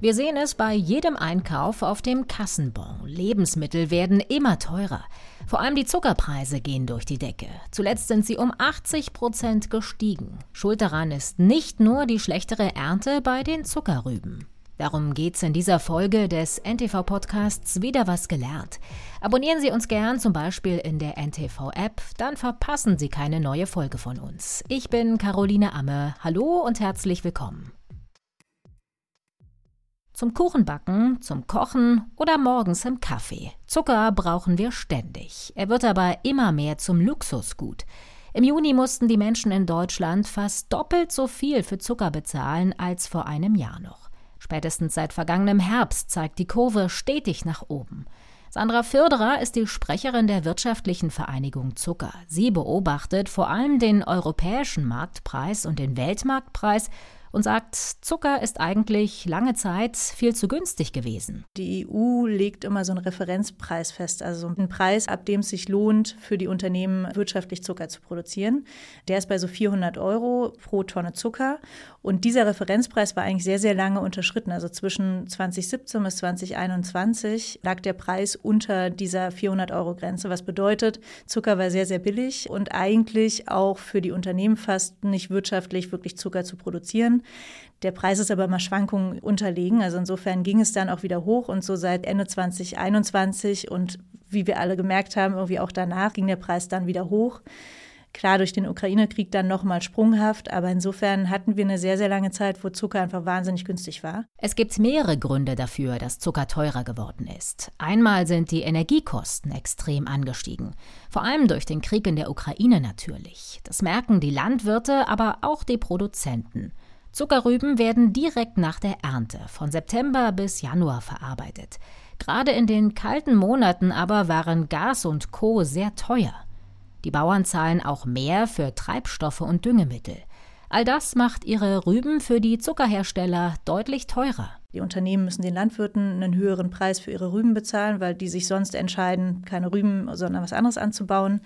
Wir sehen es bei jedem Einkauf auf dem Kassenbon. Lebensmittel werden immer teurer. Vor allem die Zuckerpreise gehen durch die Decke. Zuletzt sind sie um 80 Prozent gestiegen. Schuld daran ist nicht nur die schlechtere Ernte bei den Zuckerrüben. Darum geht's in dieser Folge des NTV-Podcasts Wieder was gelernt. Abonnieren Sie uns gern zum Beispiel in der NTV-App, dann verpassen Sie keine neue Folge von uns. Ich bin Caroline Amme. Hallo und herzlich willkommen. Zum Kuchenbacken, zum Kochen oder morgens im Kaffee. Zucker brauchen wir ständig. Er wird aber immer mehr zum Luxusgut. Im Juni mussten die Menschen in Deutschland fast doppelt so viel für Zucker bezahlen als vor einem Jahr noch. Spätestens seit vergangenem Herbst zeigt die Kurve stetig nach oben. Sandra Firderer ist die Sprecherin der Wirtschaftlichen Vereinigung Zucker. Sie beobachtet vor allem den europäischen Marktpreis und den Weltmarktpreis und sagt, Zucker ist eigentlich lange Zeit viel zu günstig gewesen. Die EU legt immer so einen Referenzpreis fest, also einen Preis, ab dem es sich lohnt, für die Unternehmen wirtschaftlich Zucker zu produzieren. Der ist bei so 400 Euro pro Tonne Zucker. Und dieser Referenzpreis war eigentlich sehr, sehr lange unterschritten. Also zwischen 2017 bis 2021 lag der Preis unter dieser 400-Euro-Grenze, was bedeutet, Zucker war sehr, sehr billig und eigentlich auch für die Unternehmen fast nicht wirtschaftlich, wirklich Zucker zu produzieren. Der Preis ist aber immer Schwankungen unterlegen. Also insofern ging es dann auch wieder hoch und so seit Ende 2021 und wie wir alle gemerkt haben, irgendwie auch danach ging der Preis dann wieder hoch. Klar, durch den Ukraine-Krieg dann nochmal sprunghaft, aber insofern hatten wir eine sehr, sehr lange Zeit, wo Zucker einfach wahnsinnig günstig war. Es gibt mehrere Gründe dafür, dass Zucker teurer geworden ist. Einmal sind die Energiekosten extrem angestiegen, vor allem durch den Krieg in der Ukraine natürlich. Das merken die Landwirte, aber auch die Produzenten. Zuckerrüben werden direkt nach der Ernte von September bis Januar verarbeitet. Gerade in den kalten Monaten aber waren Gas und Co. sehr teuer. Die Bauern zahlen auch mehr für Treibstoffe und Düngemittel. All das macht ihre Rüben für die Zuckerhersteller deutlich teurer. Die Unternehmen müssen den Landwirten einen höheren Preis für ihre Rüben bezahlen, weil die sich sonst entscheiden, keine Rüben, sondern was anderes anzubauen.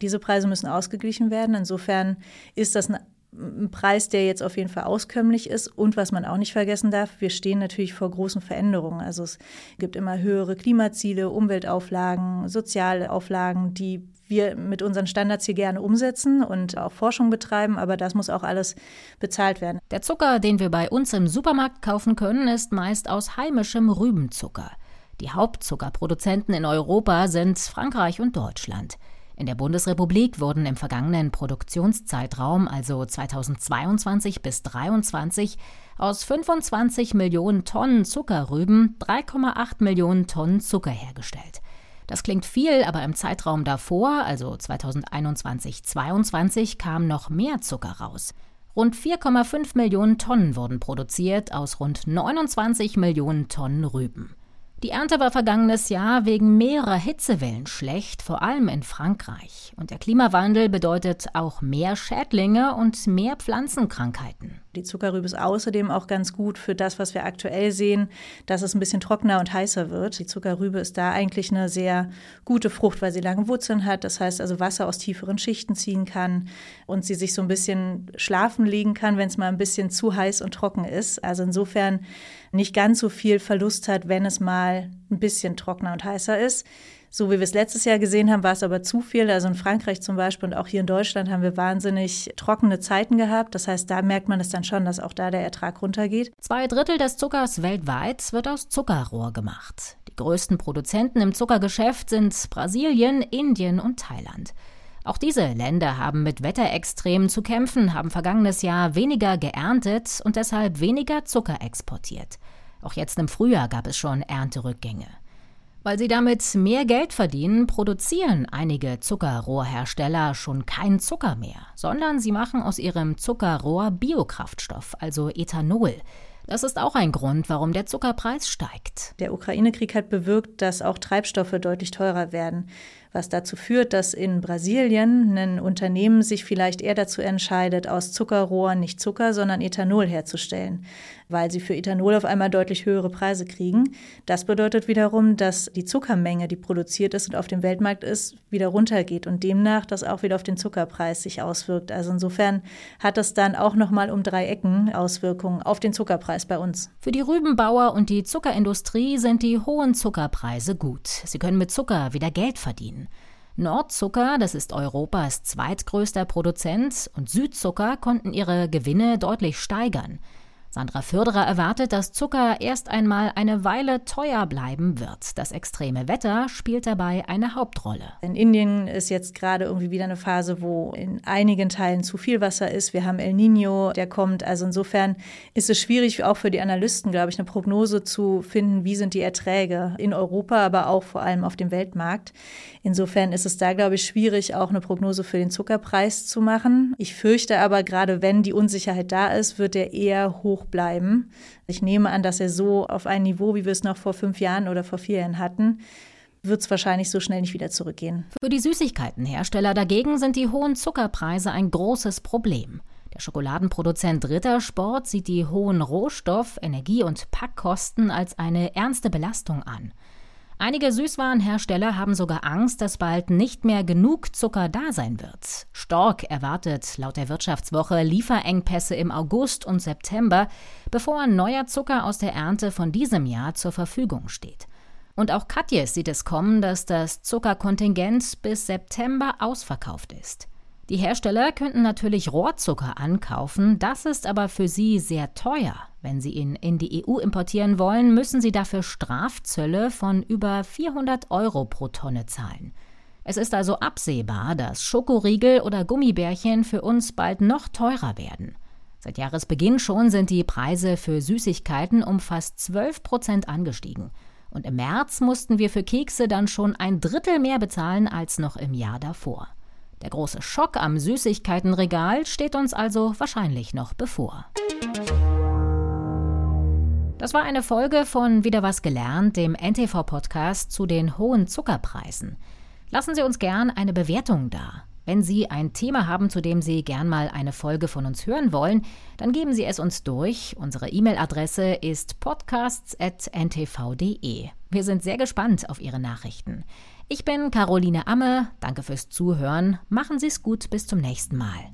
Diese Preise müssen ausgeglichen werden. Insofern ist das ein ein Preis, der jetzt auf jeden Fall auskömmlich ist. Und was man auch nicht vergessen darf, wir stehen natürlich vor großen Veränderungen. Also es gibt immer höhere Klimaziele, Umweltauflagen, soziale Auflagen, die wir mit unseren Standards hier gerne umsetzen und auch Forschung betreiben, aber das muss auch alles bezahlt werden. Der Zucker, den wir bei uns im Supermarkt kaufen können, ist meist aus heimischem Rübenzucker. Die Hauptzuckerproduzenten in Europa sind Frankreich und Deutschland. In der Bundesrepublik wurden im vergangenen Produktionszeitraum, also 2022 bis 2023, aus 25 Millionen Tonnen Zuckerrüben 3,8 Millionen Tonnen Zucker hergestellt. Das klingt viel, aber im Zeitraum davor, also 2021-22, kam noch mehr Zucker raus. Rund 4,5 Millionen Tonnen wurden produziert aus rund 29 Millionen Tonnen Rüben. Die Ernte war vergangenes Jahr wegen mehrerer Hitzewellen schlecht, vor allem in Frankreich. Und der Klimawandel bedeutet auch mehr Schädlinge und mehr Pflanzenkrankheiten. Die Zuckerrübe ist außerdem auch ganz gut für das, was wir aktuell sehen, dass es ein bisschen trockener und heißer wird. Die Zuckerrübe ist da eigentlich eine sehr gute Frucht, weil sie lange Wurzeln hat. Das heißt also Wasser aus tieferen Schichten ziehen kann und sie sich so ein bisschen schlafen legen kann, wenn es mal ein bisschen zu heiß und trocken ist. Also insofern nicht ganz so viel Verlust hat, wenn es mal ein bisschen trockener und heißer ist. So wie wir es letztes Jahr gesehen haben, war es aber zu viel. Also in Frankreich zum Beispiel und auch hier in Deutschland haben wir wahnsinnig trockene Zeiten gehabt. Das heißt, da merkt man es dann schon, dass auch da der Ertrag runtergeht. Zwei Drittel des Zuckers weltweit wird aus Zuckerrohr gemacht. Die größten Produzenten im Zuckergeschäft sind Brasilien, Indien und Thailand. Auch diese Länder haben mit Wetterextremen zu kämpfen, haben vergangenes Jahr weniger geerntet und deshalb weniger Zucker exportiert. Auch jetzt im Frühjahr gab es schon Ernterückgänge. Weil sie damit mehr Geld verdienen, produzieren einige Zuckerrohrhersteller schon keinen Zucker mehr, sondern sie machen aus ihrem Zuckerrohr Biokraftstoff, also Ethanol. Das ist auch ein Grund, warum der Zuckerpreis steigt. Der Ukraine-Krieg hat bewirkt, dass auch Treibstoffe deutlich teurer werden. Was dazu führt, dass in Brasilien ein Unternehmen sich vielleicht eher dazu entscheidet, aus Zuckerrohren nicht Zucker, sondern Ethanol herzustellen, weil sie für Ethanol auf einmal deutlich höhere Preise kriegen. Das bedeutet wiederum, dass die Zuckermenge, die produziert ist und auf dem Weltmarkt ist, wieder runtergeht und demnach das auch wieder auf den Zuckerpreis sich auswirkt. Also insofern hat das dann auch noch mal um drei Ecken Auswirkungen auf den Zuckerpreis bei uns. Für die Rübenbauer und die Zuckerindustrie sind die hohen Zuckerpreise gut. Sie können mit Zucker wieder Geld verdienen. Nordzucker, das ist Europas zweitgrößter Produzent, und Südzucker konnten ihre Gewinne deutlich steigern. Sandra Förderer erwartet, dass Zucker erst einmal eine Weile teuer bleiben wird. Das extreme Wetter spielt dabei eine Hauptrolle. In Indien ist jetzt gerade irgendwie wieder eine Phase, wo in einigen Teilen zu viel Wasser ist. Wir haben El Nino, der kommt. Also insofern ist es schwierig, auch für die Analysten, glaube ich, eine Prognose zu finden, wie sind die Erträge in Europa, aber auch vor allem auf dem Weltmarkt. Insofern ist es da, glaube ich, schwierig, auch eine Prognose für den Zuckerpreis zu machen. Ich fürchte aber, gerade wenn die Unsicherheit da ist, wird er eher hoch bleiben. Ich nehme an, dass er so auf ein Niveau, wie wir es noch vor fünf Jahren oder vor vier Jahren hatten, wird es wahrscheinlich so schnell nicht wieder zurückgehen. Für die Süßigkeitenhersteller dagegen sind die hohen Zuckerpreise ein großes Problem. Der Schokoladenproduzent Rittersport sieht die hohen Rohstoff-, Energie- und Packkosten als eine ernste Belastung an. Einige Süßwarenhersteller haben sogar Angst, dass bald nicht mehr genug Zucker da sein wird. Stork erwartet laut der Wirtschaftswoche Lieferengpässe im August und September, bevor neuer Zucker aus der Ernte von diesem Jahr zur Verfügung steht. Und auch Katjes sieht es kommen, dass das Zuckerkontingent bis September ausverkauft ist. Die Hersteller könnten natürlich Rohrzucker ankaufen, das ist aber für sie sehr teuer. Wenn sie ihn in die EU importieren wollen, müssen sie dafür Strafzölle von über 400 Euro pro Tonne zahlen. Es ist also absehbar, dass Schokoriegel oder Gummibärchen für uns bald noch teurer werden. Seit Jahresbeginn schon sind die Preise für Süßigkeiten um fast 12 Prozent angestiegen. Und im März mussten wir für Kekse dann schon ein Drittel mehr bezahlen als noch im Jahr davor. Der große Schock am Süßigkeitenregal steht uns also wahrscheinlich noch bevor. Das war eine Folge von Wieder was gelernt, dem NTV-Podcast zu den hohen Zuckerpreisen. Lassen Sie uns gern eine Bewertung da. Wenn Sie ein Thema haben, zu dem Sie gern mal eine Folge von uns hören wollen, dann geben Sie es uns durch. Unsere E-Mail-Adresse ist podcasts.ntv.de. Wir sind sehr gespannt auf Ihre Nachrichten. Ich bin Caroline Amme. Danke fürs Zuhören. Machen Sie es gut. Bis zum nächsten Mal.